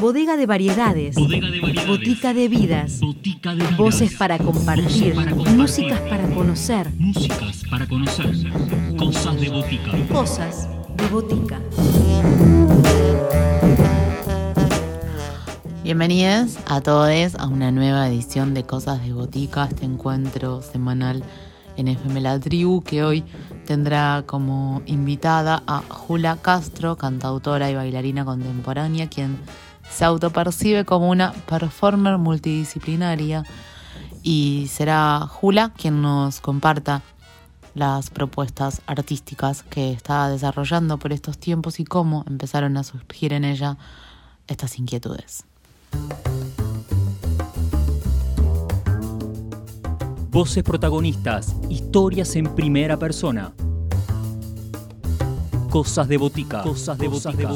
Bodega de variedades. Botica de vidas. Voces para compartir. Músicas para conocer. Músicas para conocer. Cosas de botica. Cosas de botica. Bienvenidos a todos a una nueva edición de Cosas de Botica, este encuentro semanal en FM La Tribu que hoy tendrá como invitada a Jula Castro, cantautora y bailarina contemporánea, quien se autopercibe como una performer multidisciplinaria y será Jula quien nos comparta las propuestas artísticas que está desarrollando por estos tiempos y cómo empezaron a surgir en ella estas inquietudes. Voces protagonistas, historias en primera persona. Cosas de botica. Cosas de botica.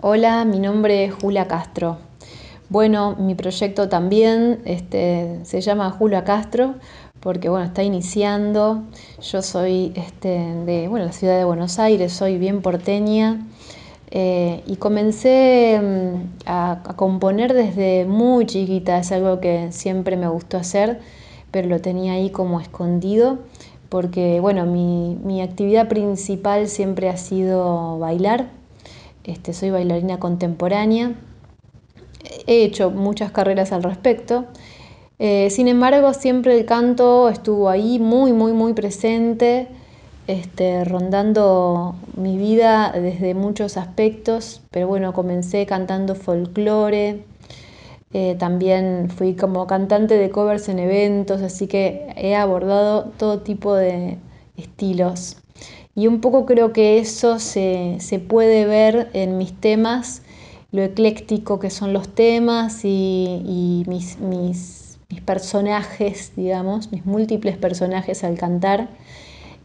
Hola, mi nombre es Julia Castro. Bueno, mi proyecto también este, se llama Julia Castro porque bueno, está iniciando. Yo soy este, de bueno, la ciudad de Buenos Aires, soy bien porteña. Eh, y comencé mm, a, componer desde muy chiquita, es algo que siempre me gustó hacer, pero lo tenía ahí como escondido, porque bueno, mi, mi actividad principal siempre ha sido bailar, este, soy bailarina contemporánea, he hecho muchas carreras al respecto, eh, sin embargo siempre el canto estuvo ahí muy, muy, muy presente, este, rondando mi vida desde muchos aspectos, pero bueno, comencé cantando folclore, eh, también fui como cantante de covers en eventos, así que he abordado todo tipo de estilos. Y un poco creo que eso se, puede ver en mis temas, lo ecléctico que son los temas y, mis, mis personajes, digamos, mis múltiples personajes al cantar.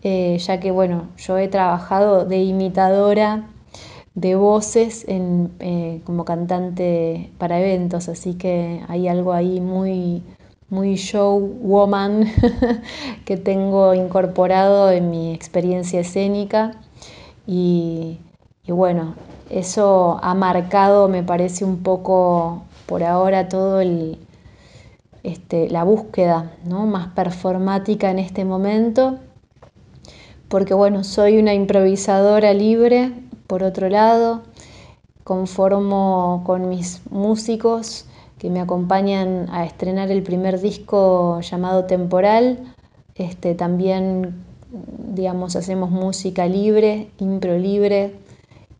Eh, ya que bueno, yo he trabajado de imitadora de voces eh, como cantante para eventos, así que hay algo ahí muy, muy show woman que tengo incorporado en mi experiencia escénica y, bueno, eso ha marcado, me parece un poco por ahora todo el, este, la búsqueda ¿no? más performática en este momento porque bueno, soy una improvisadora libre, por otro lado, conformo con mis músicos que me acompañan a estrenar el primer disco llamado Temporal. Este, también, digamos, hacemos música libre, impro libre,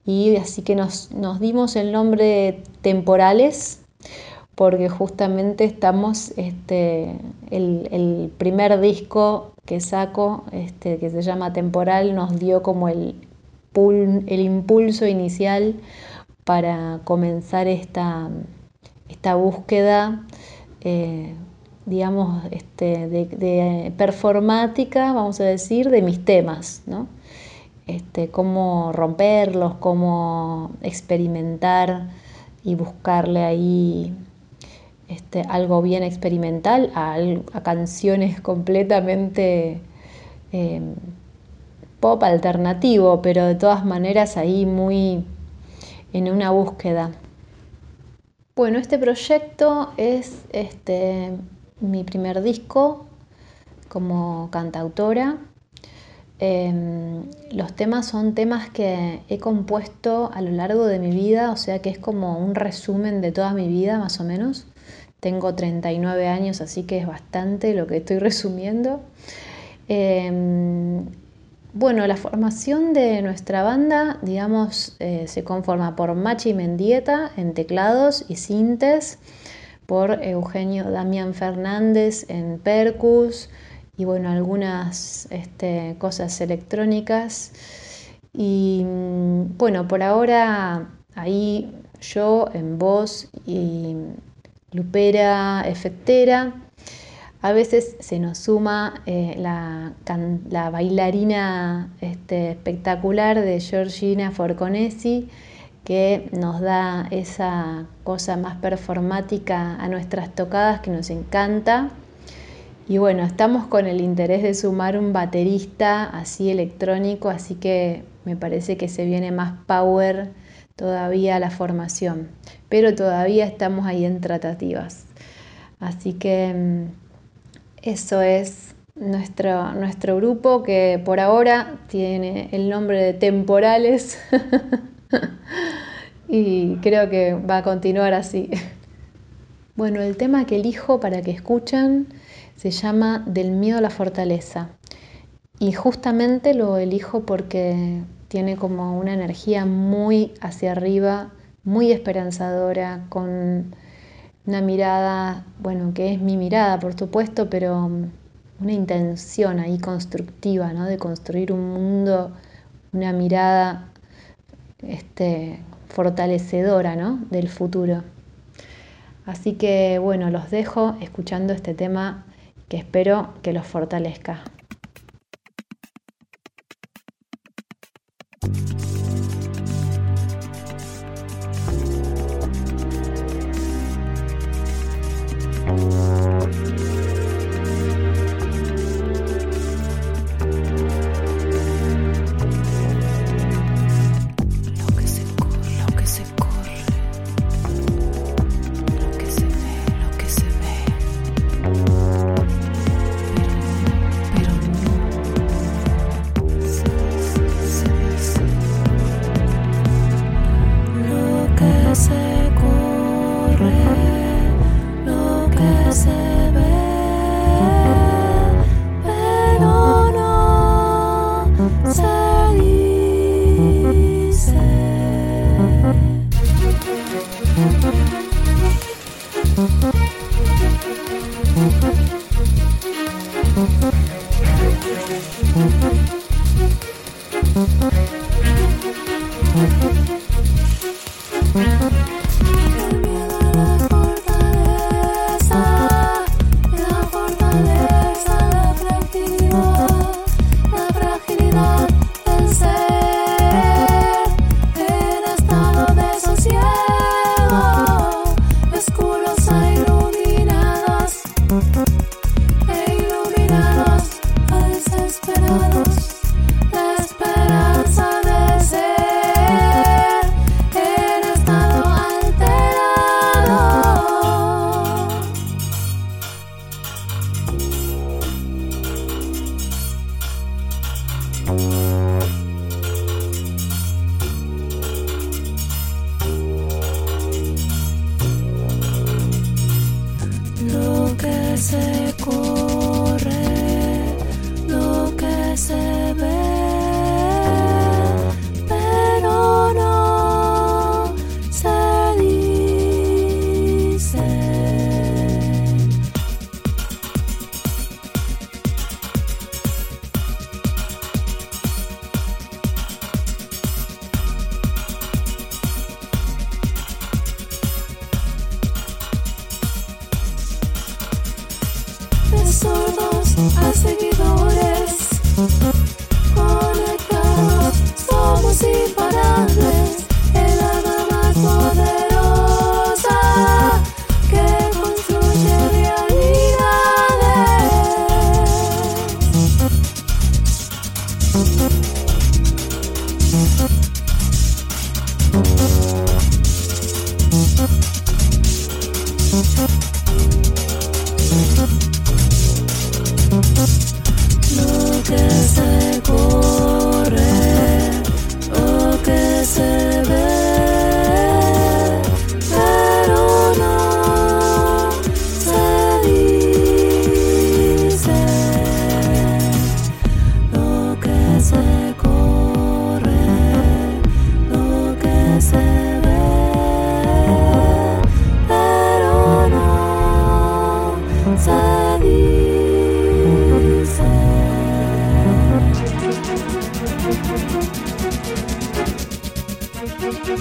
y así que nos, dimos el nombre Temporales porque justamente estamos, este, el, el primer disco que saco, este, que se llama Temporal, nos dio como el, el impulso inicial para comenzar esta, esta búsqueda, eh, digamos, este, de, performática, vamos a decir, de mis temas, ¿no? Este, cómo romperlos, cómo experimentar y buscarle ahí este, algo bien experimental a, canciones completamente em, pop alternativo, pero de todas maneras ahí muy en una búsqueda. Bueno, este proyecto es este, mi primer disco como cantautora. Em, los temas son temas que he compuesto a lo largo de mi vida, o sea que es como un resumen de toda mi vida más o menos. Tengo 39 años, así que es bastante lo que estoy resumiendo. Em, bueno, la formación de nuestra banda, digamos, eh, se conforma por Machi Mendieta en teclados y sintes, por Eugenio Damián Fernández en percus y bueno, algunas este, cosas electrónicas. Y mm, bueno, por ahora ahí yo en voz y lupera, efectera. A veces se nos suma eh, la, bailarina este, espectacular de Georgina Forconesi, que nos da esa cosa más performática a nuestras tocadas que nos encanta. Y bueno, estamos con el interés de sumar un baterista así electrónico, así que me parece que se viene más power todavía la formación, pero todavía estamos ahí en tratativas. Así que mm, eso es nuestro, nuestro grupo que por ahora tiene el nombre de Temporales y creo que va a continuar así. Bueno, el tema que elijo para que escuchen se llama Del miedo a la fortaleza. Y justamente lo elijo porque tiene como una energía muy hacia arriba, muy esperanzadora, con una mirada, bueno, que es mi mirada, por supuesto, pero una intención ahí constructiva, ¿no? De construir un mundo, una mirada este, fortalecedora, ¿no? Del futuro. Así que bueno, los dejo escuchando este tema que espero que los fortalezca. Nuestra de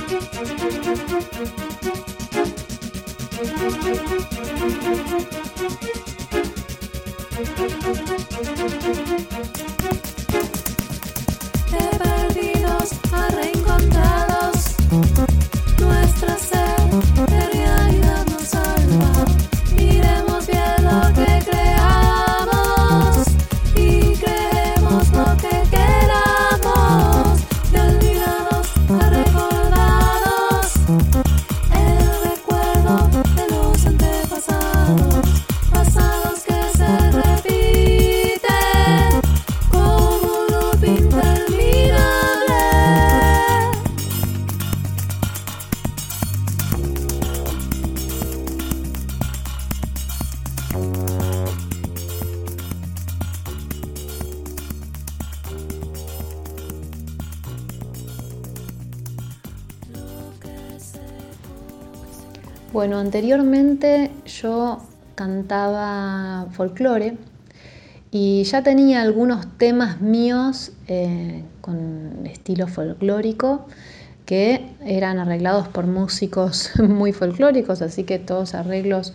realidad nos salva. Bueno, anteriormente yo cantaba folclore y ya tenía algunos temas míos eh, con estilo folclórico que eran arreglados por músicos muy folclóricos, así que todos arreglos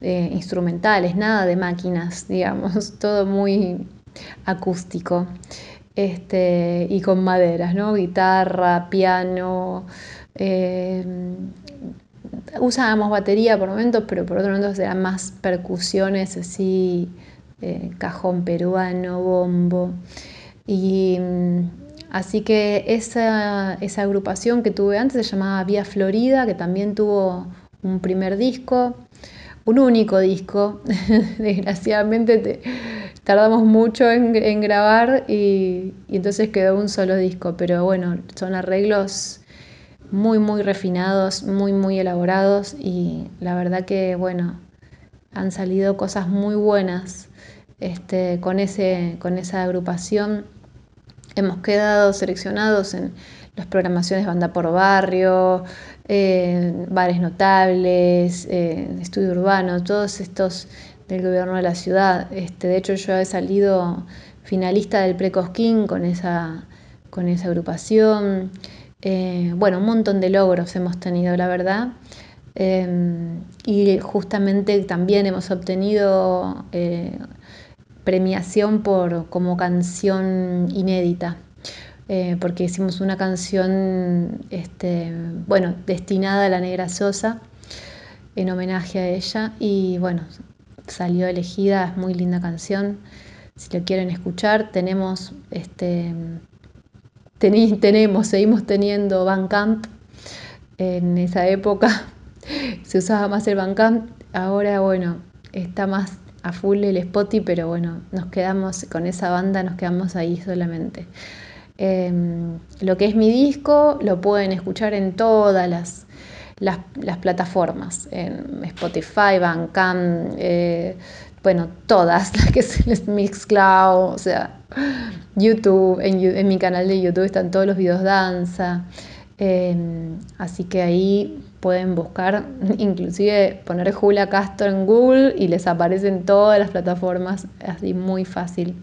eh, instrumentales, nada de máquinas, digamos, todo muy acústico este, y con maderas, ¿no? Guitarra, piano. Eh, usábamos batería por momentos, pero por otro momentos eran más percusiones así, eh, cajón peruano, bombo. Y mm, así que esa, esa agrupación que tuve antes se llamaba Vía Florida, que también tuvo un primer disco, un único disco. Desgraciadamente tardamos mucho en, grabar y, y, entonces quedó un solo disco, pero bueno, son arreglos muy, muy refinados, muy, muy elaborados y la verdad que, bueno, han salido cosas muy buenas este, con, ese, con esa agrupación. Hemos quedado seleccionados en las programaciones Banda por Barrio, eh, Bares Notables, eh, Estudio Urbano, todos estos del gobierno de la ciudad. Este, de hecho, yo he salido finalista del Precosquín con esa, con esa agrupación. Eh, bueno, un montón de logros hemos tenido, la verdad. Em, y justamente también hemos obtenido eh, premiación por, como canción inédita, eh, porque hicimos una canción este, bueno, destinada a la Negra Sosa en homenaje a ella y bueno, salió elegida, es muy linda canción. Si lo quieren escuchar, tenemos este tenemos, seguimos teniendo Bandcamp. En esa época se usaba más el Bandcamp, ahora bueno, está más a full el Spotify, pero bueno, nos quedamos con esa banda, nos quedamos ahí solamente. Em, lo que es mi disco lo pueden escuchar en todas las, las, plataformas, en Spotify, Bandcamp, eh, bueno, todas, las que es Mixcloud, o sea, YouTube, en, mi canal de YouTube están todos los videos danza, em, así que ahí pueden buscar, inclusive poner Julia Castro en Google y les aparecen todas las plataformas, así muy fácil.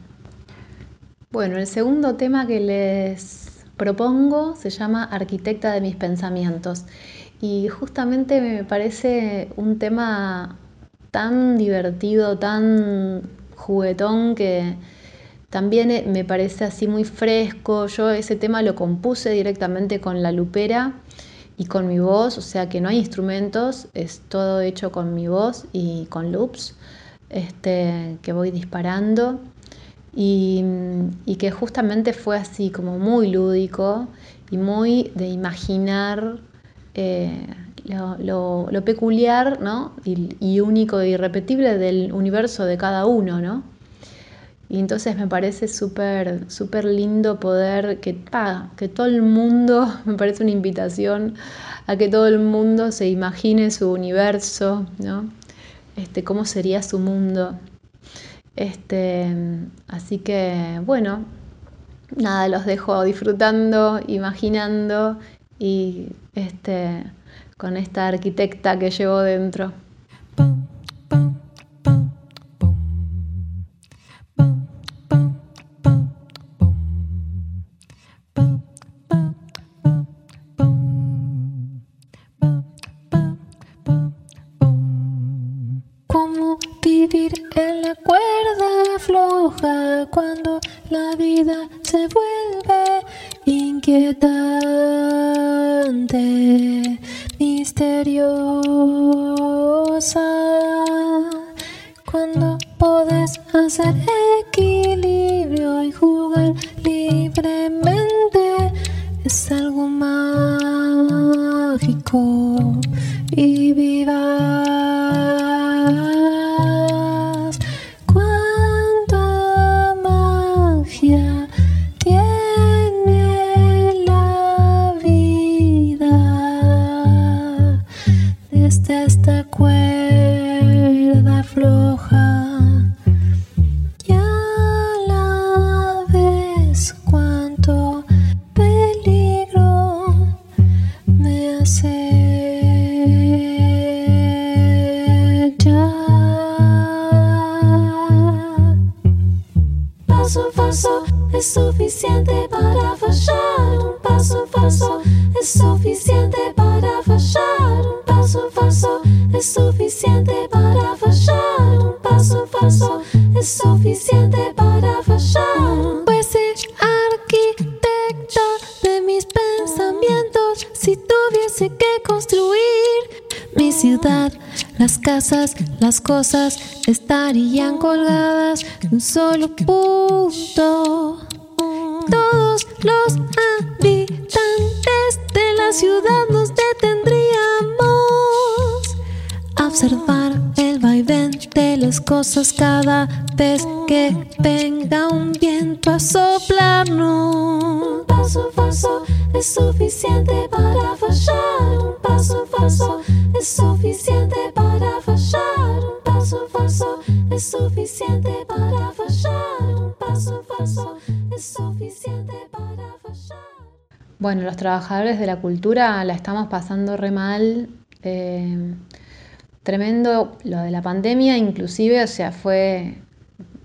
Bueno, el segundo tema que les propongo se llama Arquitecta de mis pensamientos y justamente me parece un tema tan divertido, tan juguetón que también eh, me parece así muy fresco. Yo ese tema lo compuse directamente con la lupera y con mi voz, o sea que no hay instrumentos, es todo hecho con mi voz y con loops este, que voy disparando. Y, que justamente fue así como muy lúdico y muy de imaginar eh, lo, peculiar y, único e irrepetible del universo de cada uno, ¿no? Y entonces me parece súper, súper lindo poder que, que todo el mundo, me parece una invitación a que todo el mundo se imagine su universo, ¿no? Este, cómo sería su mundo. Este, así que, bueno, nada, los dejo disfrutando, imaginando y este, con esta arquitecta que llevo dentro. I said, hey. Suficiente para fallar. Pues arquitecta de mis pensamientos si tuviese que construir mi ciudad. Las casas, las cosas estarían colgadas en un solo punto. Todos los habitantes de la ciudad nos detendríamos a observar el vaivén de las cosas cada vez que venga un viento a soplarnos. Un paso falso es suficiente para fallar. Un paso falso es suficiente para fallar. Un paso falso es suficiente para fallar. Un paso falso es suficiente para fallar. Bueno, los trabajadores de la cultura la estamos pasando re mal. eh, tremendo lo de la pandemia, inclusive, o sea, fue,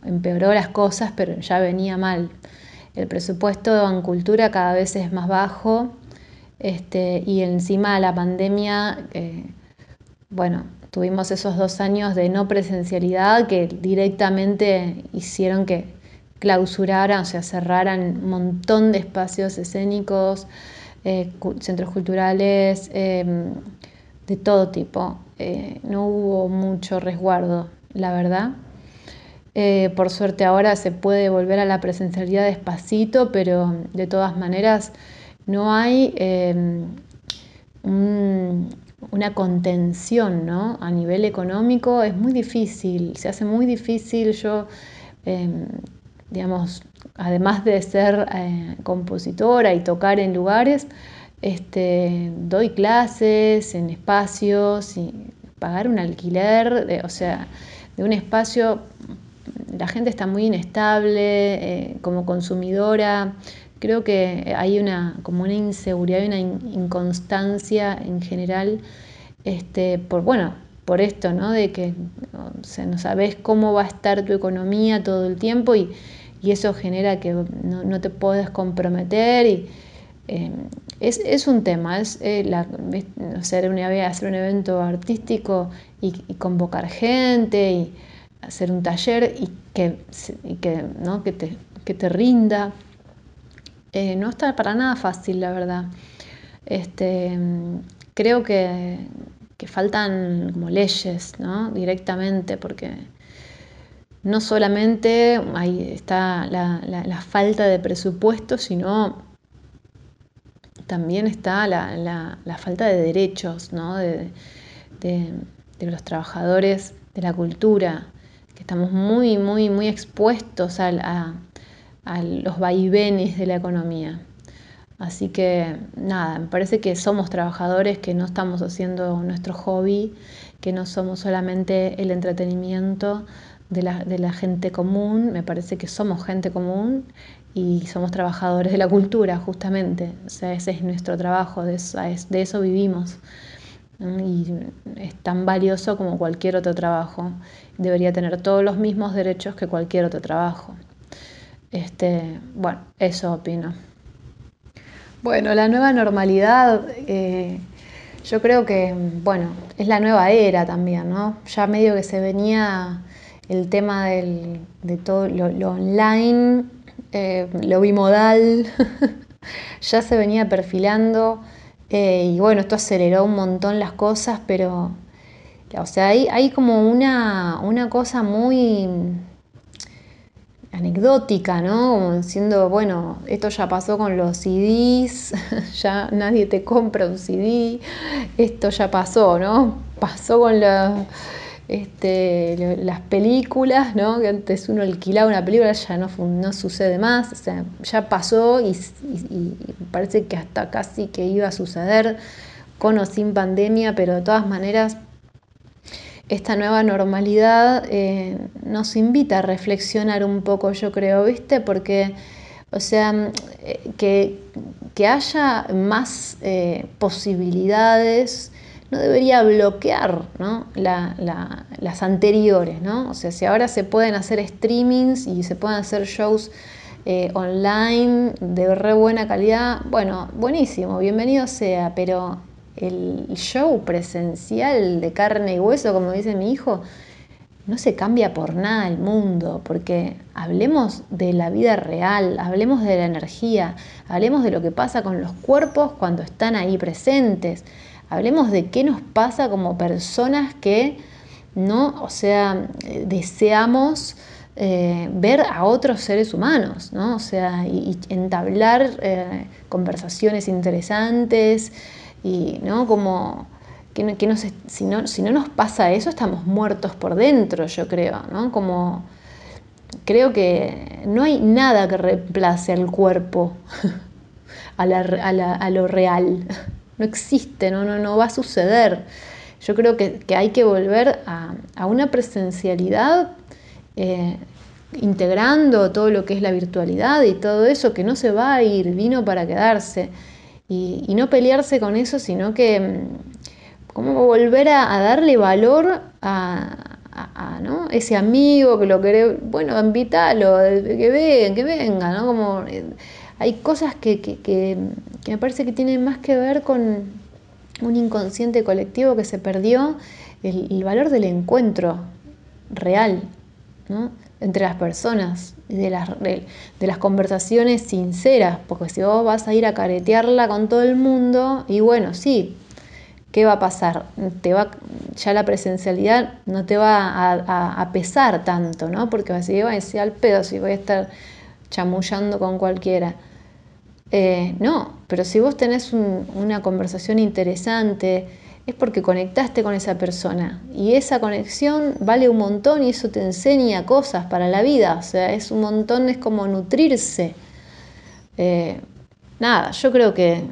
empeoró las cosas, pero ya venía mal. El presupuesto en cultura cada vez es más bajo este, y encima la pandemia, eh, bueno, tuvimos esos dos años de no presencialidad que directamente hicieron que clausuraran, o sea, cerraran un montón de espacios escénicos, eh, centros culturales, em, de todo tipo. Eh, no hubo mucho resguardo, la verdad. Eh, por suerte ahora se puede volver a la presencialidad despacito, pero de todas maneras no hay un- una contención ¿no? a nivel económico. Es muy difícil, se hace muy difícil. Yo, eh, digamos, además de ser eh, compositora y tocar en lugares, este, doy clases en espacios y pagar un alquiler, de- o sea, de un espacio la gente está muy inestable eh, como consumidora. Creo que hay una, como una inseguridad y una in- inconstancia en general, este, por, bueno, por esto, ¿no? De que o no sabes cómo va a estar tu economía todo el tiempo y, y eso genera que no, no te puedes comprometer y eh, es, es un tema, es eh, hacer, un, hacer un evento artístico y, convocar gente y hacer un taller y que, y que, ¿no? que, te, que te rinda. Eh, no está para nada fácil, la verdad. Este, creo que, que faltan como leyes, ¿no? Directamente, porque no solamente ahí está la, la falta de presupuesto, sino también está la, la, falta de derechos ¿no? de, de, los trabajadores de la cultura, que estamos muy, muy, muy expuestos a, a, a, los vaivenes de la economía. Así que nada, me parece que somos trabajadores, que no estamos haciendo nuestro hobby, que no somos solamente el entretenimiento de la, de la gente común, me parece que somos gente común y somos trabajadores de la cultura, justamente. O sea, ese es nuestro trabajo, de eso, vivimos. Y es tan valioso como cualquier otro trabajo. Debería tener todos los mismos derechos que cualquier otro trabajo. Este, bueno, eso opino. Bueno, la nueva normalidad, eh, yo creo que, bueno, es la nueva era también, ¿no? Ya medio que se venía el tema del, de todo lo online eh, lo bimodal, ya se venía perfilando eh, y bueno, esto aceleró un montón las cosas, pero, o sea, hay, hay como una, una cosa muy anecdótica, ¿no? Como diciendo, bueno, esto ya pasó con los CDs, ya nadie te compra un CD, esto ya pasó, ¿no? Pasó con la este, las películas, ¿no? que antes uno alquilaba una película, ya no, sucede más, ya pasó y, parece que hasta casi que iba a suceder con o sin pandemia, pero de todas maneras esta nueva normalidad eh, nos invita a reflexionar un poco, yo creo, ¿viste? Porque, o sea, que, que haya más eh, posibilidades no debería bloquear ¿no? La, la, las anteriores, ¿no? O sea, si ahora se pueden hacer streamings y se pueden hacer shows eh, online de re buena calidad, bueno, buenísimo, bienvenido sea, pero el show presencial de carne y hueso, como dice mi hijo, no se cambia por nada el mundo, porque hablemos de la vida real, hablemos de la energía, hablemos de lo que pasa con los cuerpos cuando están ahí presentes, hablemos de qué nos pasa como personas que no, o sea, deseamos eh, ver a otros seres humanos, ¿no? O sea, y, entablar eh, conversaciones interesantes y, ¿no? Como que, que si, no, si no nos pasa eso, estamos muertos por dentro, yo creo, ¿no? Como creo que no hay nada que reemplace al cuerpo, a, a, lo real. No existe, no, no, no va a suceder. Yo creo que, hay que volver a, a una presencialidad eh, integrando todo lo que es la virtualidad y todo eso que no se va a ir, vino para quedarse. Y, no pelearse con eso, sino que mm, como volver a, darle valor a, ¿no? ese amigo que lo quiere, bueno, invítalo, que venga, que venga, ¿no? Como, eh, hay cosas que, que, me parece que tienen más que ver con un inconsciente colectivo que se perdió el, valor del encuentro real, entre las personas, de las, de, las conversaciones sinceras, porque si vos vas a ir a caretearla con todo el mundo, y bueno, sí, ¿qué va a pasar? Te va, ya la presencialidad no te va a, pesar tanto, ¿no? Porque vas a decir, al pedo si voy a estar chamullando con cualquiera. Eh, no, pero si vos tenés una conversación interesante, es porque conectaste con esa persona. Y esa conexión vale un montón y eso te enseña cosas para la vida. O sea, es un montón, es como nutrirse. Eh, nada, yo creo que,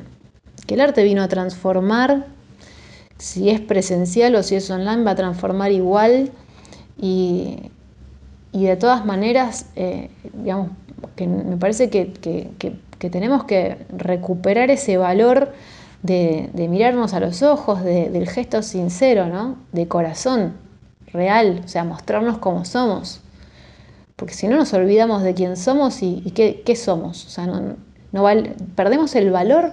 el arte vino a transformar, si es presencial o si es online, va a transformar igual. Y, de todas maneras, eh, digamos, que me parece que, que tenemos que recuperar ese valor de, mirarnos a los ojos, del gesto sincero, ¿no? De corazón, real, o sea, mostrarnos como somos. Porque si no nos olvidamos de quién somos y, qué, somos. O sea, no, perdemos el valor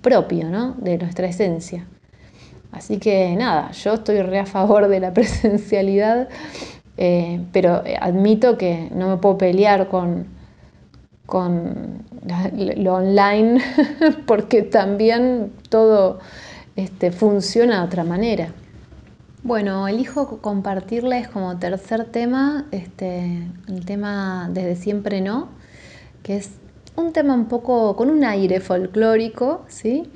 propio, ¿no? De nuestra esencia. Así que nada, yo estoy re a favor de la presencialidad, eh, pero admito que no me puedo pelear con, con lo online, porque también todo este, funciona de otra manera. Bueno, elijo compartirles como tercer tema este, el tema Desde siempre no, que es un tema un poco con un aire folclórico, ¿sí?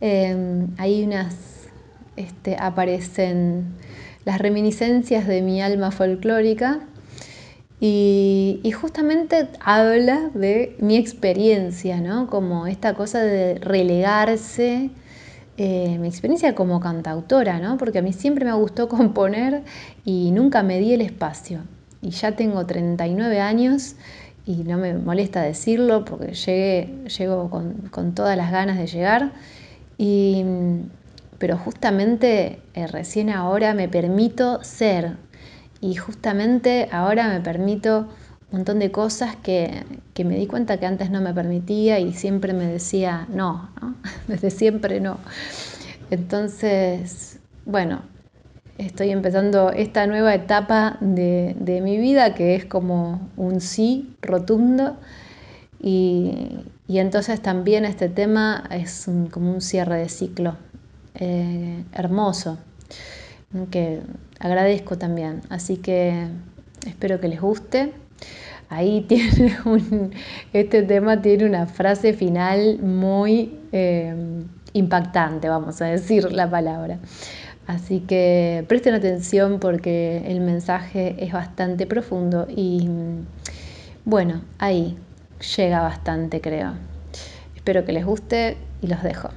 Em, ahí unas, este, aparecen las reminiscencias de mi alma folclórica, y, justamente habla de mi experiencia, ¿no? Como esta cosa de relegarse, eh, mi experiencia como cantautora, ¿no? Porque a mí siempre me gustó componer y nunca me di el espacio. Y ya tengo 39 años y no me molesta decirlo porque llegué, llego con, todas las ganas de llegar. pero justamente eh, recién ahora me permito ser, y justamente ahora me permito un montón de cosas que, me di cuenta que antes no me permitía y siempre me decía no, desde siempre no. Entonces, bueno, estoy empezando esta nueva etapa de, mi vida que es como un sí rotundo y, entonces también este tema es como un cierre de ciclo eh, hermoso que agradezco también. Así que espero que les guste. Ahí tiene un, este tema tiene una frase final muy eh, impactante, vamos a decir la palabra. Así que presten atención porque el mensaje es bastante profundo y bueno, ahí llega bastante creo. Espero que les guste y los dejo.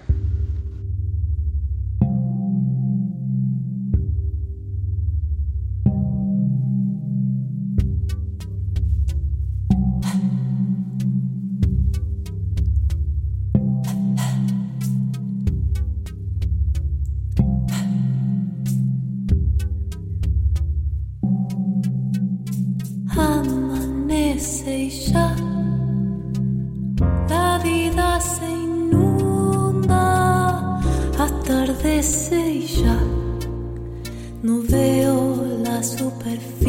Superficie,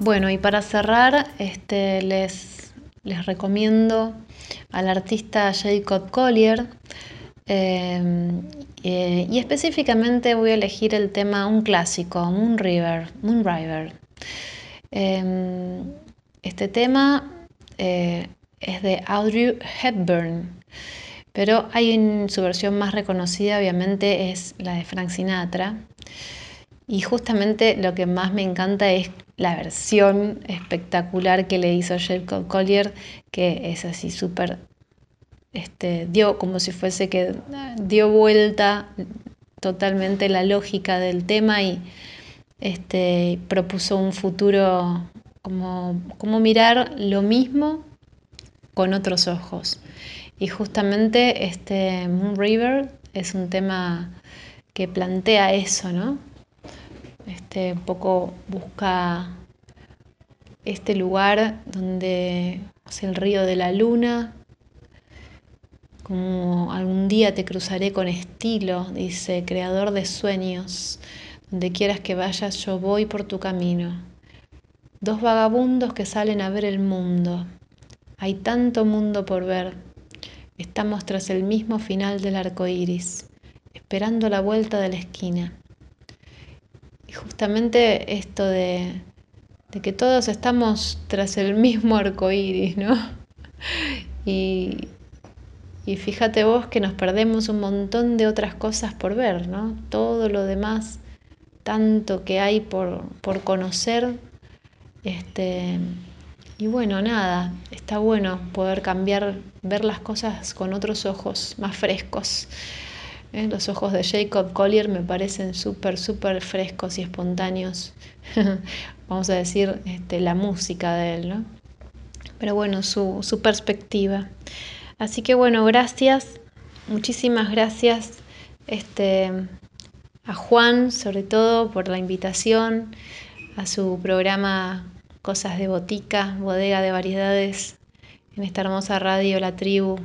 Bueno, y para cerrar, este, les, les recomiendo al artista Jacob Collier. eh, eh, y específicamente voy a elegir el tema, un clásico, Moon River. Moon River. Eh, este tema eh, es de Audrey Hepburn, pero hay su versión más reconocida, obviamente, es la de Frank Sinatra. Y justamente lo que más me encanta es la versión espectacular que le hizo Jacob Collier, que es así súper, este, dio como si fuese que dio vuelta totalmente la lógica del tema y este, propuso un futuro como, como mirar lo mismo con otros ojos. Y justamente este Moon River es un tema que plantea eso, ¿no? Este, un poco busca este lugar donde es el río de la luna, como algún día te cruzaré con estilo, dice, creador de sueños, donde quieras que vayas yo voy por tu camino. Dos vagabundos que salen a ver el mundo. Hay tanto mundo por ver. Estamos tras el mismo final del arco iris, esperando la vuelta de la esquina. Y justamente esto de, de que todos estamos tras el mismo arco iris, ¿no? Y, y fíjate vos que nos perdemos un montón de otras cosas por ver, ¿no? Todo lo demás, tanto que hay por, por conocer. Este, y bueno, nada, está bueno poder cambiar, ver las cosas con otros ojos más frescos. ¿Eh? Los ojos de Jacob Collier me parecen súper, súper frescos y espontáneos. Vamos a decir, este, la música de él, ¿no? Pero bueno, su, su perspectiva. Así que bueno, gracias, muchísimas gracias este, a Juan, sobre todo por la invitación a su programa Cosas de Botica, Bodega de Variedades, en esta hermosa radio La Tribu.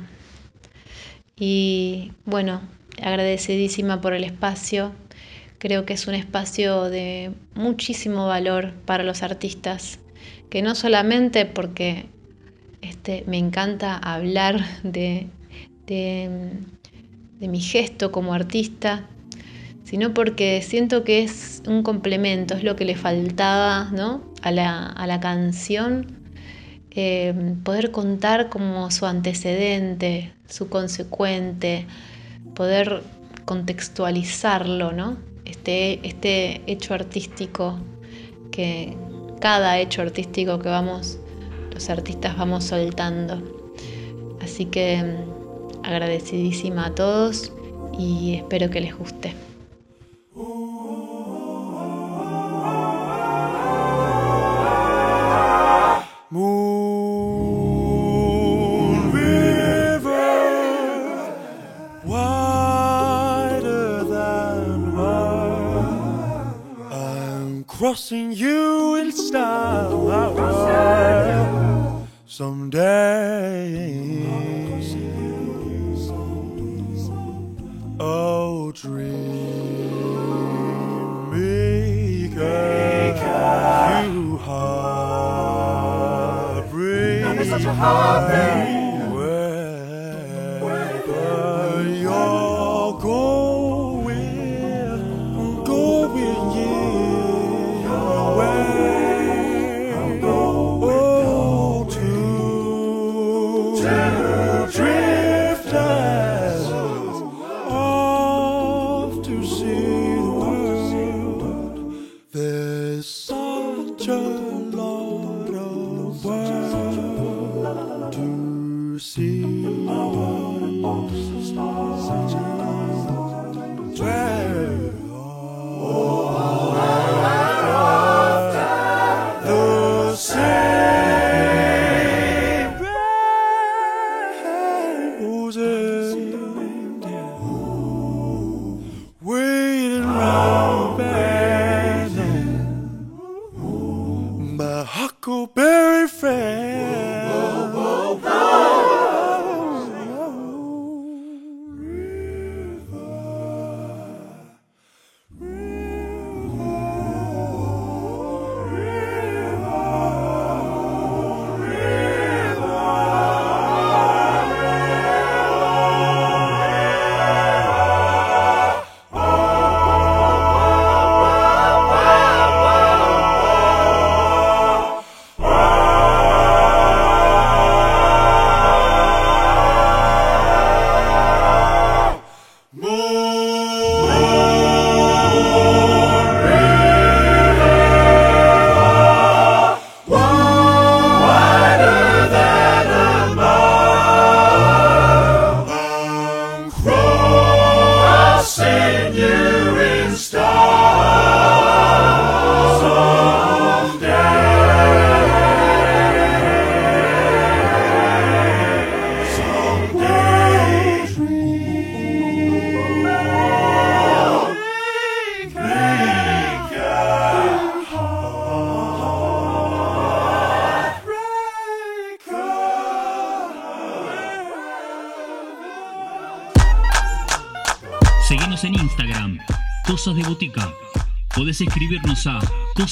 Y bueno, agradecidísima por el espacio. Creo que es un espacio de muchísimo valor para los artistas, que no solamente porque este, me encanta hablar de, de, mi gesto como artista, sino porque siento que es un complemento, es lo que le faltaba ¿no? a, la, a, la, canción, eh, poder contar como su antecedente, su consecuente, poder contextualizarlo, ¿no? este, este hecho artístico, que cada hecho artístico que vamos, los artistas vamos soltando. Así que agradecidísima a todos y espero que les guste.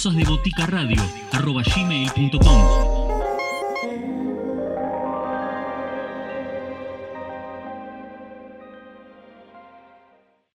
Podés escribirnos a cosasdeboticaradio.gmail.com